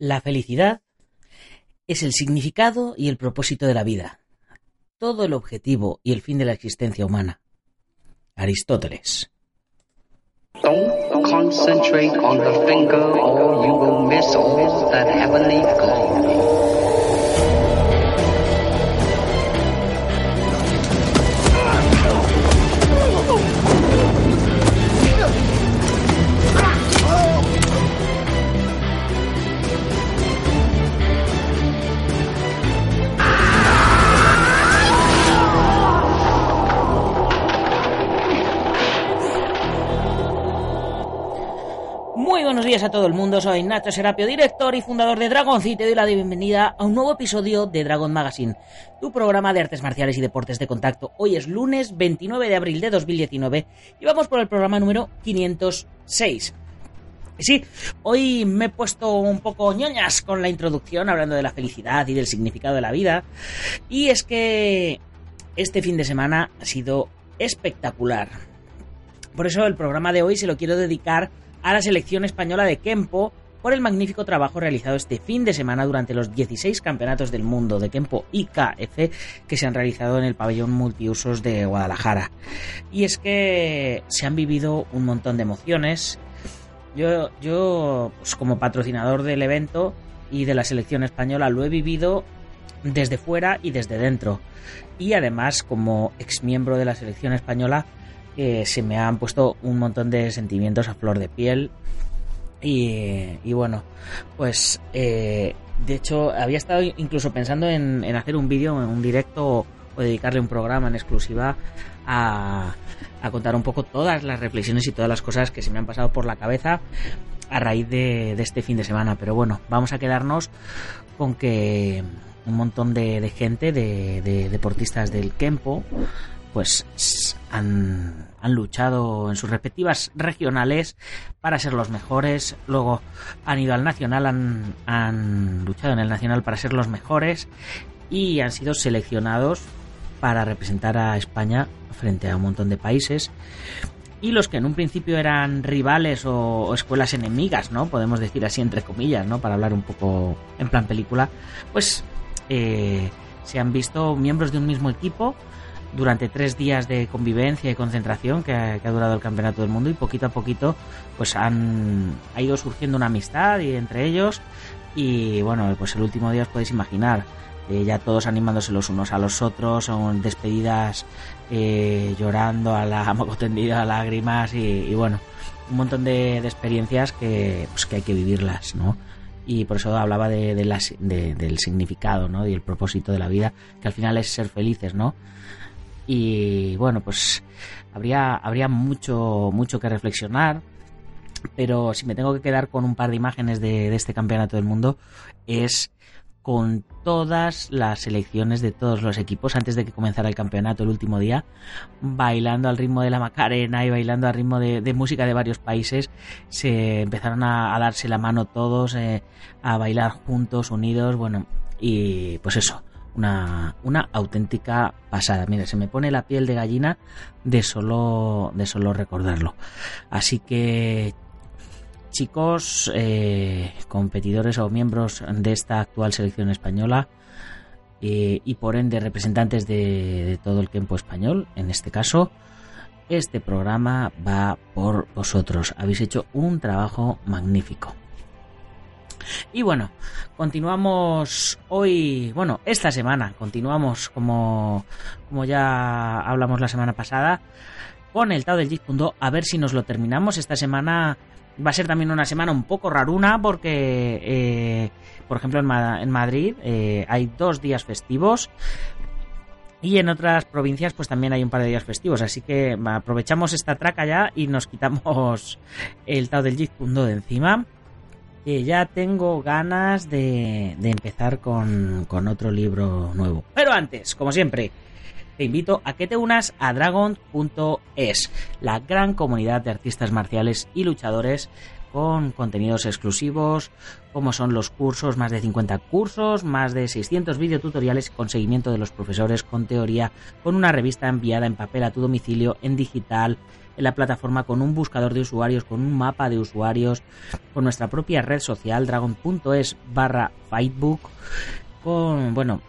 La felicidad es el significado y el propósito de la vida, todo el objetivo y el fin de la existencia humana. Aristóteles. Muy buenos días a todo el mundo, soy Nacho Serapio, director y fundador de Dragon City y te doy la bienvenida a un nuevo episodio de Dragon Magazine, tu programa de artes marciales y deportes de contacto. Hoy es lunes 29 de abril de 2019 y vamos por el programa número 506. Y sí, hoy me he puesto un poco ñoñas con la introducción hablando de la felicidad y del significado de la vida. Y es que este fin de semana ha sido espectacular. Por eso el programa de hoy se lo quiero dedicar a la selección española de Kempo por el magnífico trabajo realizado este fin de semana durante los 16 campeonatos del mundo de Kempo IKF que se han realizado en el pabellón multiusos de Guadalajara. Y es que se han vivido un montón de emociones. Yo, yo pues como patrocinador del evento y de la selección española lo he vivido desde fuera y desde dentro. Y además como exmiembro de la selección española se me han puesto un montón de sentimientos a flor de piel. Y, bueno, pues eh, de hecho había estado incluso pensando en, hacer un vídeo, un directo o dedicarle un programa en exclusiva a, contar un poco todas las reflexiones y todas las cosas que se me han pasado por la cabeza a raíz de, este fin de semana. Pero bueno, vamos a quedarnos con que un montón de, gente, de, de, deportistas del Kempo, pues han, luchado en sus respectivas regionales para ser los mejores. Luego han ido al nacional, han, han luchado en el nacional para ser los mejores y han sido seleccionados para representar a España frente a un montón de países. Y los que en un principio eran rivales o, escuelas enemigas, ¿no? Podemos decir así entre comillas, ¿no? Para hablar un poco en plan película, pues eh, se han visto miembros de un mismo equipo durante tres días de convivencia y concentración que ha, durado el campeonato del mundo y poquito a poquito pues han ha ido surgiendo una amistad entre ellos y bueno pues el último día os podéis imaginar eh, ya todos animándose los unos a los otros son despedidas eh, llorando a la moco tendido a lágrimas y, bueno un montón de, experiencias que pues que hay que vivirlas no y por eso hablaba de, de del significado ¿no? y el propósito de la vida que al final es ser felices no y bueno, pues habría, habría mucho, mucho que reflexionar. Pero si me tengo que quedar con un par de imágenes de, este campeonato del mundo, es con todas las selecciones de todos los equipos antes de que comenzara el campeonato el último día, bailando al ritmo de la Macarena y bailando al ritmo de, música de varios países. Se empezaron a, darse la mano todos, eh, a bailar juntos, unidos, bueno, y pues eso, una, una auténtica pasada. Mira, se me pone la piel de gallina de solo, de solo recordarlo. Así que, chicos, eh, competidores o miembros de esta actual selección española eh, y por ende representantes de, de todo el tiempo español, en este caso, este programa va por vosotros. Habéis hecho un trabajo magnífico. Y bueno, continuamos hoy, bueno, esta semana, continuamos como, como ya hablamos la semana pasada, con el Tao del Jitkundo, a ver si nos lo terminamos. Esta semana va a ser también una semana un poco raruna porque, eh, por ejemplo, en, en Madrid eh, hay dos días festivos. Y en otras provincias pues también hay un par de días festivos, así que aprovechamos esta traca ya y nos quitamos el Tao del Jitkundo de encima. Que ya tengo ganas de, de empezar con, con otro libro nuevo. Pero antes, como siempre, te invito a que te unas a dragon.es, la gran comunidad de artistas marciales y luchadores con contenidos exclusivos, como son los cursos, más de 50 cursos, más de 600 videotutoriales con seguimiento de los profesores, con teoría, con una revista enviada en papel a tu domicilio, en digital, la plataforma con un buscador de usuarios, con un mapa de usuarios, con nuestra propia red social, dragon.es barra fightbook, con, bueno,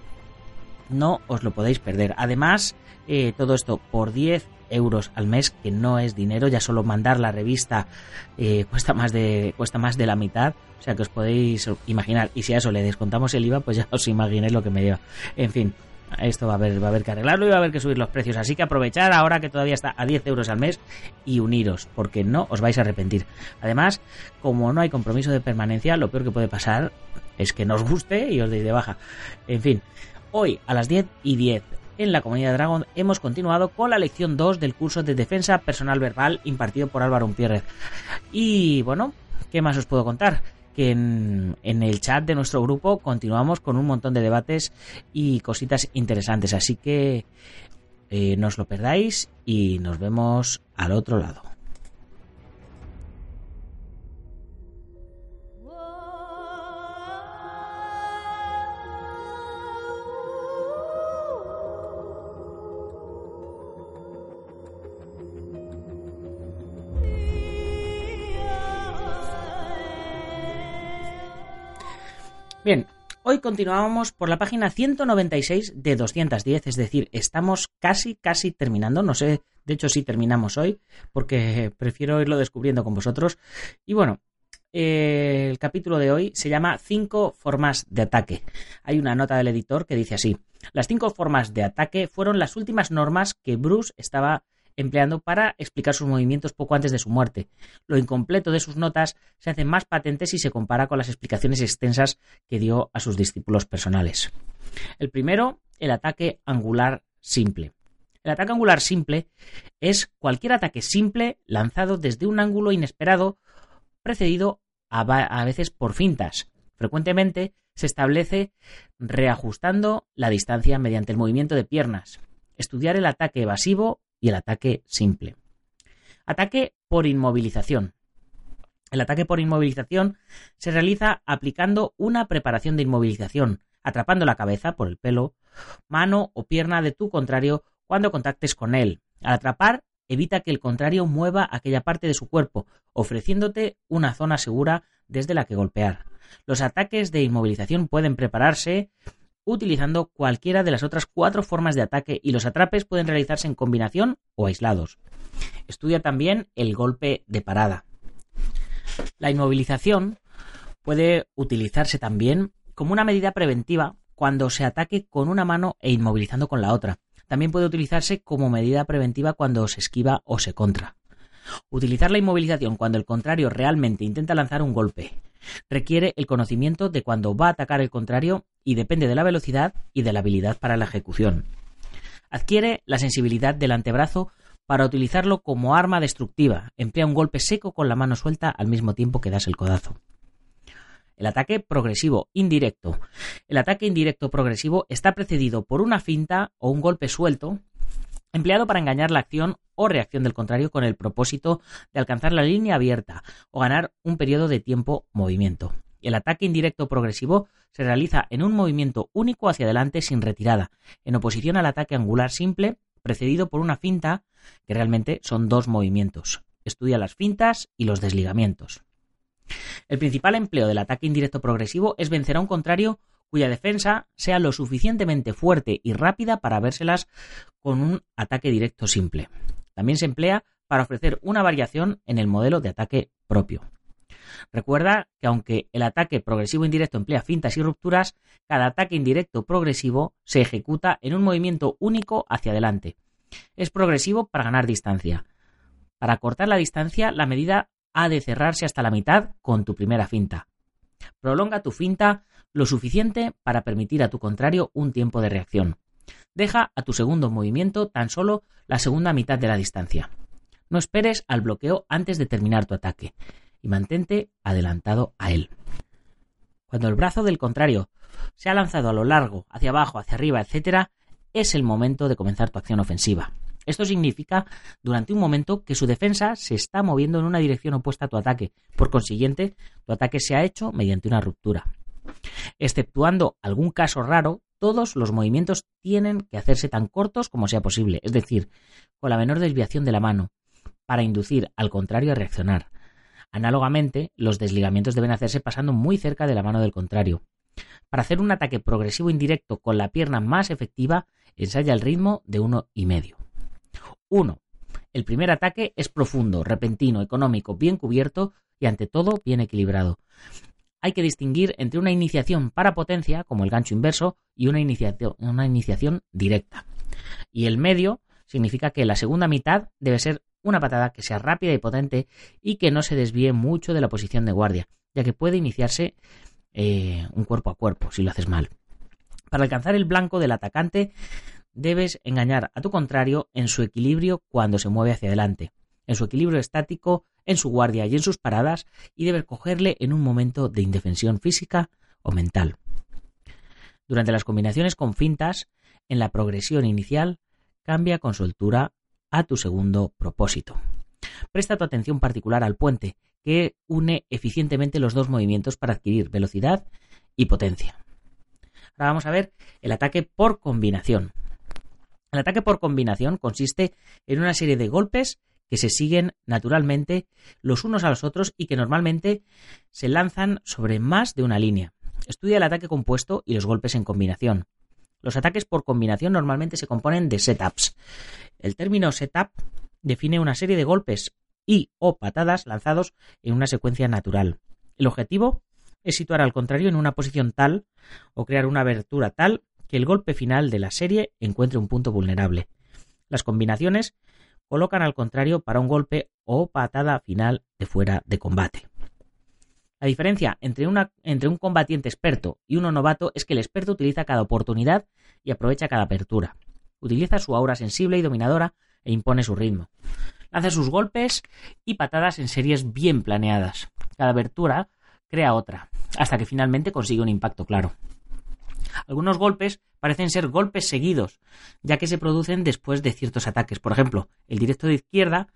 no os lo podéis perder. Además, eh, todo esto por 10 euros al mes, que no es dinero, ya solo mandar la revista eh, cuesta, más de, cuesta más de la mitad, o sea que os podéis imaginar, y si a eso le descontamos el IVA, pues ya os imaginéis lo que me lleva. En fin, esto va a haber, va a haber que arreglarlo y va a haber que subir los precios, así que aprovechar ahora que todavía está a 10 euros al mes y uniros, porque no os vais a arrepentir. Además, como no hay compromiso de permanencia, lo peor que puede pasar es que nos guste y os deis de baja. En fin, hoy a las 10 y 10 en la comunidad Dragon hemos continuado con la lección 2 del curso de defensa personal verbal impartido por Álvaro Umpierrez. Y bueno, ¿qué más os puedo contar? Que en, el chat de nuestro grupo continuamos con un montón de debates y cositas interesantes. Así que eh, no os lo perdáis y nos vemos al otro lado. Hoy continuamos por la página 196 de 210, es decir, estamos casi, casi terminando, no sé, de hecho sí terminamos hoy, porque prefiero irlo descubriendo con vosotros. Y bueno, eh, el capítulo de hoy se llama 5 formas de ataque. Hay una nota del editor que dice así, las cinco formas de ataque fueron las últimas normas que Bruce estaba empleando para explicar sus movimientos poco antes de su muerte. Lo incompleto de sus notas se hace más patente si se compara con las explicaciones extensas que dio a sus discípulos personales. El primero, el ataque angular simple. El ataque angular simple es cualquier ataque simple lanzado desde un ángulo inesperado precedido a, veces por fintas. Frecuentemente se establece reajustando la distancia mediante el movimiento de piernas. Estudiar el ataque evasivo y el ataque simple. Ataque por inmovilización. El ataque por inmovilización se realiza aplicando una preparación de inmovilización, atrapando la cabeza por el pelo, mano o pierna de tu contrario cuando contactes con él. Al atrapar, evita que el contrario mueva aquella parte de su cuerpo, ofreciéndote una zona segura desde la que golpear. Los ataques de inmovilización pueden prepararse utilizando cualquiera de las otras cuatro formas de ataque y los atrapes pueden realizarse en combinación o aislados. Estudia también el golpe de parada. La inmovilización puede utilizarse también como una medida preventiva cuando se ataque con una mano e inmovilizando con la otra. También puede utilizarse como medida preventiva cuando se esquiva o se contra. Utilizar la inmovilización cuando el contrario realmente intenta lanzar un golpe Requiere el conocimiento de cuándo va a atacar el contrario y depende de la velocidad y de la habilidad para la ejecución. Adquiere la sensibilidad del antebrazo para utilizarlo como arma destructiva. Emplea un golpe seco con la mano suelta al mismo tiempo que das el codazo. El ataque progresivo indirecto. El ataque indirecto progresivo está precedido por una finta o un golpe suelto empleado para engañar la acción o reacción del contrario con el propósito de alcanzar la línea abierta o ganar un periodo de tiempo movimiento. El ataque indirecto progresivo se realiza en un movimiento único hacia adelante sin retirada, en oposición al ataque angular simple precedido por una finta, que realmente son dos movimientos. Estudia las fintas y los desligamientos. El principal empleo del ataque indirecto progresivo es vencer a un contrario cuya defensa sea lo suficientemente fuerte y rápida para vérselas con un ataque directo simple. También se emplea para ofrecer una variación en el modelo de ataque propio. Recuerda que aunque el ataque progresivo indirecto emplea fintas y rupturas, cada ataque indirecto progresivo se ejecuta en un movimiento único hacia adelante. Es progresivo para ganar distancia. Para cortar la distancia, la medida ha de cerrarse hasta la mitad con tu primera finta. Prolonga tu finta lo suficiente para permitir a tu contrario un tiempo de reacción. Deja a tu segundo movimiento tan solo la segunda mitad de la distancia. No esperes al bloqueo antes de terminar tu ataque. y mantente adelantado a él. Cuando el brazo del contrario se ha lanzado a lo largo, hacia abajo, hacia arriba, etc., es el momento de comenzar tu acción ofensiva. Esto significa, durante un momento, que su defensa se está moviendo en una dirección opuesta a tu ataque. Por consiguiente, tu ataque se ha hecho mediante una ruptura. Exceptuando algún caso raro, todos los movimientos tienen que hacerse tan cortos como sea posible, es decir, con la menor desviación de la mano, para inducir al contrario a reaccionar. Análogamente, los desligamientos deben hacerse pasando muy cerca de la mano del contrario. Para hacer un ataque progresivo indirecto con la pierna más efectiva, ensaya el ritmo de uno y medio. 1. El primer ataque es profundo, repentino, económico, bien cubierto y ante todo bien equilibrado. Hay que distinguir entre una iniciación para potencia, como el gancho inverso, y una iniciación, directa. Y el medio significa que la segunda mitad debe ser una patada que sea rápida y potente y que no se desvíe mucho de la posición de guardia, ya que puede iniciarse eh, un cuerpo a cuerpo si lo haces mal. Para alcanzar el blanco del atacante debes engañar a tu contrario en su equilibrio cuando se mueve hacia adelante, en su equilibrio estático, en su guardia y en sus paradas, y debes cogerle en un momento de indefensión física o mental. Durante las combinaciones con fintas, en la progresión inicial, cambia con soltura a tu segundo propósito. Presta tu atención particular al puente, que une eficientemente los dos movimientos para adquirir velocidad y potencia. Ahora vamos a ver el ataque por combinación. El ataque por combinación consiste en una serie de golpes que se siguen naturalmente los unos a los otros y que normalmente se lanzan sobre más de una línea. Estudia el ataque compuesto y los golpes en combinación. Los ataques por combinación normalmente se componen de setups. El término setup define una serie de golpes y o patadas lanzados en una secuencia natural. El objetivo es situar al contrario en una posición tal o crear una abertura tal que el golpe final de la serie encuentre un punto vulnerable. Las combinaciones colocan al contrario para un golpe o patada final de fuera de combate. La diferencia entre, un combatiente experto y uno novato es que el experto utiliza cada oportunidad y aprovecha cada apertura. Utiliza su aura sensible y dominadora e impone su ritmo. Lanza sus golpes y patadas en series bien planeadas. Cada abertura crea otra, hasta que finalmente consigue un impacto claro. Algunos golpes parecen ser golpes seguidos, ya que se producen después de ciertos ataques. Por ejemplo, el directo de izquierda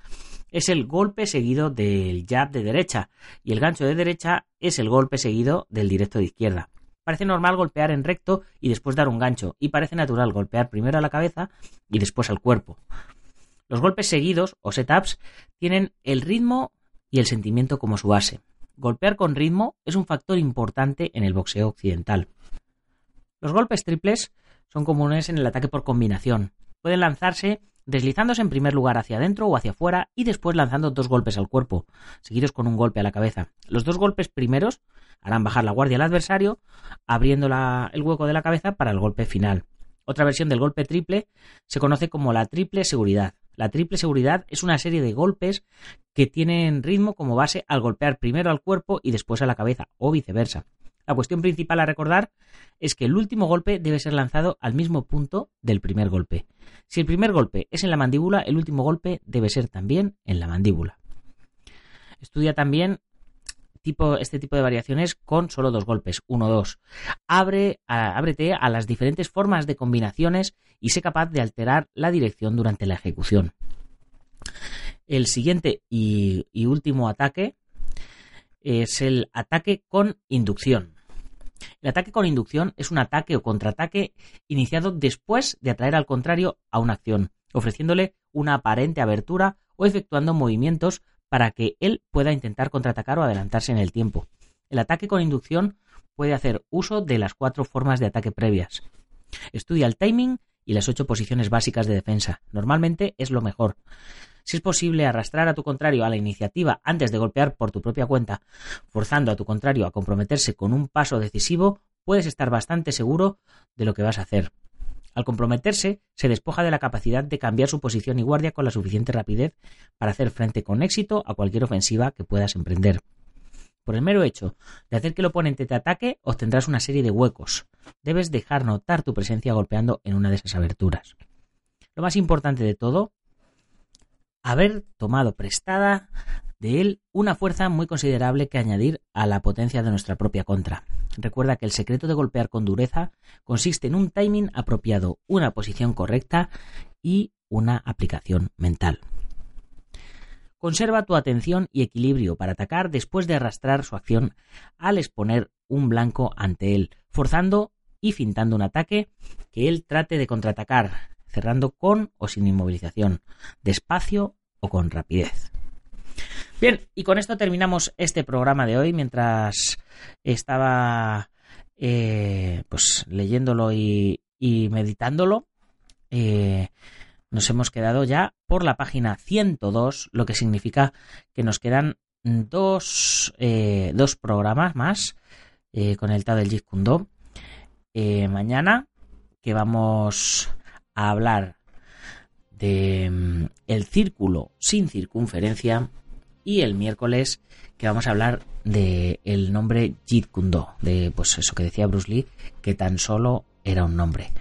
es el golpe seguido del jab de derecha y el gancho de derecha es el golpe seguido del directo de izquierda. Parece normal golpear en recto y después dar un gancho, y parece natural golpear primero a la cabeza y después al cuerpo. Los golpes seguidos o setups tienen el ritmo y el sentimiento como su base. Golpear con ritmo es un factor importante en el boxeo occidental. Los golpes triples son comunes en el ataque por combinación. Pueden lanzarse deslizándose en primer lugar hacia adentro o hacia afuera y después lanzando dos golpes al cuerpo, seguidos con un golpe a la cabeza. Los dos golpes primeros harán bajar la guardia al adversario, abriendo el hueco de la cabeza para el golpe final. Otra versión del golpe triple se conoce como la triple seguridad. La triple seguridad es una serie de golpes que tienen ritmo como base al golpear primero al cuerpo y después a la cabeza, o viceversa. La cuestión principal a recordar es que el último golpe debe ser lanzado al mismo punto del primer golpe. Si el primer golpe es en la mandíbula, el último golpe debe ser también en la mandíbula. Estudia también este tipo de variaciones con solo dos golpes, uno, dos. Abre, ábrete a las diferentes formas de combinaciones y sé capaz de alterar la dirección durante la ejecución. El siguiente y último ataque es el ataque con inducción. El ataque con inducción es un ataque o contraataque iniciado después de atraer al contrario a una acción, ofreciéndole una aparente abertura o efectuando movimientos para que él pueda intentar contraatacar o adelantarse en el tiempo. El ataque con inducción puede hacer uso de las cuatro formas de ataque previas. Estudia el timing y las ocho posiciones básicas de defensa. Normalmente es lo mejor. Si es posible arrastrar a tu contrario a la iniciativa antes de golpear por tu propia cuenta, forzando a tu contrario a comprometerse con un paso decisivo, puedes estar bastante seguro de lo que vas a hacer. Al comprometerse, se despoja de la capacidad de cambiar su posición y guardia con la suficiente rapidez para hacer frente con éxito a cualquier ofensiva que puedas emprender. Por el mero hecho de hacer que el oponente te ataque, obtendrás una serie de huecos. Debes dejar notar tu presencia golpeando en una de esas aberturas. Lo más importante de todo haber tomado prestada de él una fuerza muy considerable que añadir a la potencia de nuestra propia contra. Recuerda que el secreto de golpear con dureza consiste en un timing apropiado, una posición correcta y una aplicación mental. Conserva tu atención y equilibrio para atacar después de arrastrar su acción al exponer un blanco ante él, forzando y fintando un ataque que él trate de contraatacar, cerrando con o sin inmovilización, despacio o con rapidez. Bien, y con esto terminamos este programa de hoy. Mientras estaba eh, pues leyéndolo y, meditándolo, eh, nos hemos quedado ya por la página 102, lo que significa que nos quedan dos, eh, dos programas más con el Tao del Jeet mañana, que vamos a hablar de mm, el círculo sin circunferencia y el miércoles que vamos a hablar de el nombre Jeet Kune de pues eso que decía Bruce Lee, que tan solo era un nombre.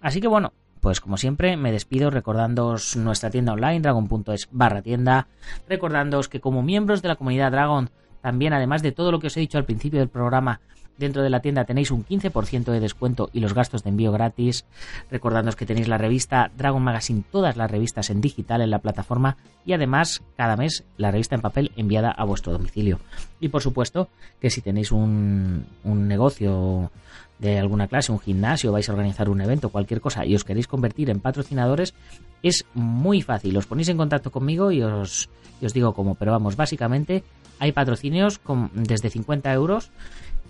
Así que bueno, pues como siempre me despido recordándoos nuestra tienda online dragon.es barra tienda, recordándoos que como miembros de la comunidad Dragon, también además de todo lo que os he dicho al principio del programa, Dentro de la tienda tenéis un 15% de descuento y los gastos de envío gratis. Recordándoos que tenéis la revista Dragon Magazine, todas las revistas en digital en la plataforma y además cada mes la revista en papel enviada a vuestro domicilio. Y por supuesto que si tenéis un, un negocio de alguna clase, un gimnasio, vais a organizar un evento, cualquier cosa y os queréis convertir en patrocinadores, es muy fácil. Os ponéis en contacto conmigo y os, os digo cómo. Pero vamos, básicamente hay patrocinios con, desde 50 euros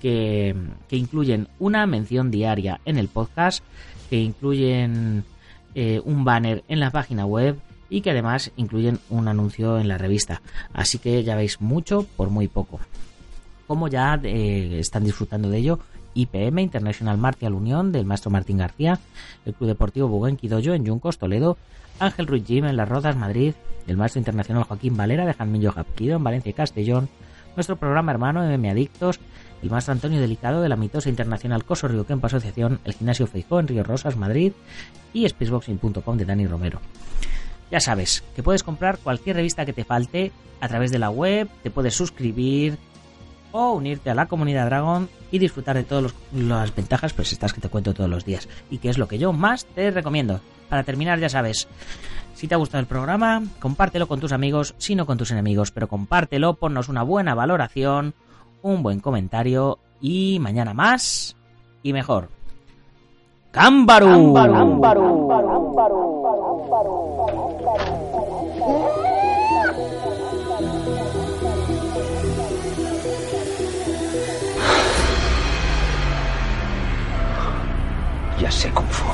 que, incluyen una mención diaria en el podcast, que incluyen eh, un banner en la página web y que además incluyen un anuncio en la revista. Así que ya veis mucho por muy poco. Como ya eh, están disfrutando de ello, IPM, International Martial Unión, del maestro Martín García, el Club Deportivo Buguen Quidoyo en Yuncos, Toledo, Ángel Ruiz Jim en Las Rodas, Madrid, el maestro internacional Joaquín Valera de Janmillo Japquido en Valencia y Castellón, nuestro programa hermano MM Adictos, el maestro Antonio Delicado de la mitosa internacional Coso Río Asociación, el gimnasio Feijó en Río Rosas, Madrid y spaceboxing.com de Dani Romero. Ya sabes que puedes comprar cualquier revista que te falte a través de la web, te puedes suscribir o unirte a la comunidad Dragon y disfrutar de todas las ventajas, pues estas que te cuento todos los días y que es lo que yo más te recomiendo. Para terminar, ya sabes, si te ha gustado el programa, compártelo con tus amigos, si no con tus enemigos, pero compártelo, ponnos una buena valoración, un buen comentario y mañana más y mejor. ¡Cámbaro! Ya sé Kung Fu.